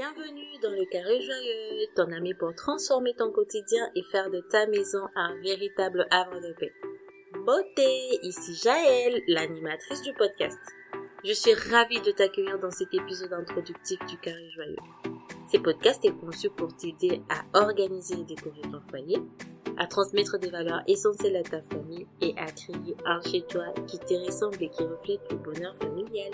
Bienvenue dans le carré joyeux, ton ami pour transformer ton quotidien et faire de ta maison un véritable havre de paix. Beauté, ici Jaël, l'animatrice du podcast. Je suis ravie de t'accueillir dans cet épisode introductif du carré joyeux. Ce podcast est conçu pour t'aider à organiser et décorer ton foyer, à transmettre des valeurs essentielles à ta famille et à créer un chez toi qui te ressemble et qui reflète le bonheur familial.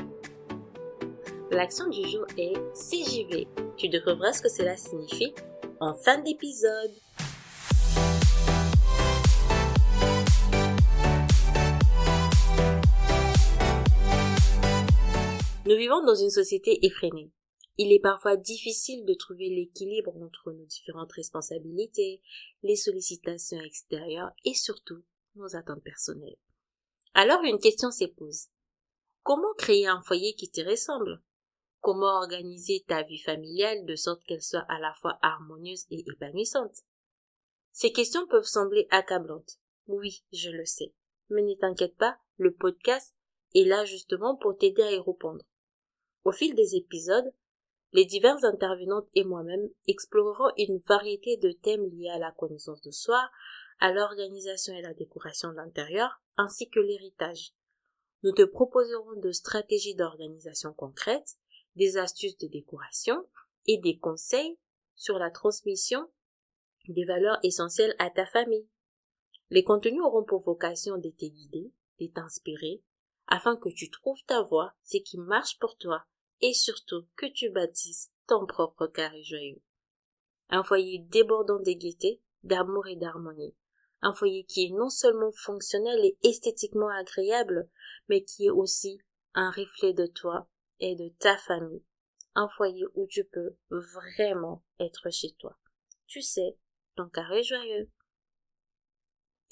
L'action du jour est CJV. Tu découvriras ce que cela signifie en fin d'épisode. Nous vivons dans une société effrénée. Il est parfois difficile de trouver l'équilibre entre nos différentes responsabilités, les sollicitations extérieures et surtout nos attentes personnelles. Alors une question s'est posée. Comment créer un foyer qui te ressemble? Comment organiser ta vie familiale de sorte qu'elle soit à la fois harmonieuse et épanouissante Ces questions peuvent sembler accablantes. Oui, je le sais. Mais ne t'inquiète pas, le podcast est là justement pour t'aider à y répondre. Au fil des épisodes, les diverses intervenantes et moi-même explorerons une variété de thèmes liés à la connaissance de soi, à l'organisation et la décoration de l'intérieur, ainsi que l'héritage. Nous te proposerons de stratégies d'organisation concrètes, des astuces de décoration et des conseils sur la transmission des valeurs essentielles à ta famille. Les contenus auront pour vocation de te guider, de t'inspirer, afin que tu trouves ta voie, ce qui marche pour toi, et surtout que tu bâtisses ton propre carré joyeux. Un foyer débordant de gaieté, d'amour et d'harmonie. Un foyer qui est non seulement fonctionnel et esthétiquement agréable, mais qui est aussi un reflet de toi et de ta famille. Un foyer où tu peux vraiment être chez toi. Tu sais, ton carré joyeux.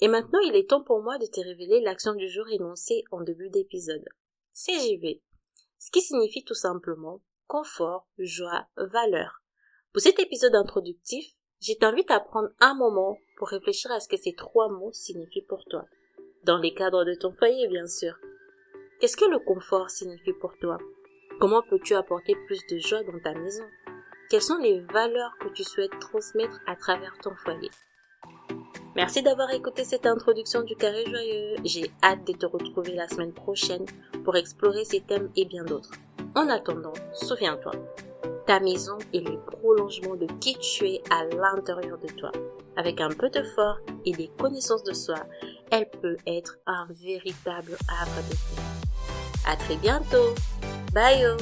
Et maintenant, il est temps pour moi de te révéler l'action du jour énoncée en début d'épisode. CJV. Ce qui signifie tout simplement confort, joie, valeur. Pour cet épisode introductif, je t'invite à prendre un moment pour réfléchir à ce que ces trois mots signifient pour toi. Dans les cadres de ton foyer, bien sûr. Qu'est-ce que le confort signifie pour toi? Comment peux-tu apporter plus de joie dans ta maison? Quelles sont les valeurs que tu souhaites transmettre à travers ton foyer? Merci d'avoir écouté cette introduction du carré joyeux. J'ai hâte de te retrouver la semaine prochaine pour explorer ces thèmes et bien d'autres. En attendant, souviens-toi, ta maison est le prolongement de qui tu es à l'intérieur de toi. Avec un peu de fort et des connaissances de soi, elle peut être un véritable arbre de paix. À très bientôt! Bayu.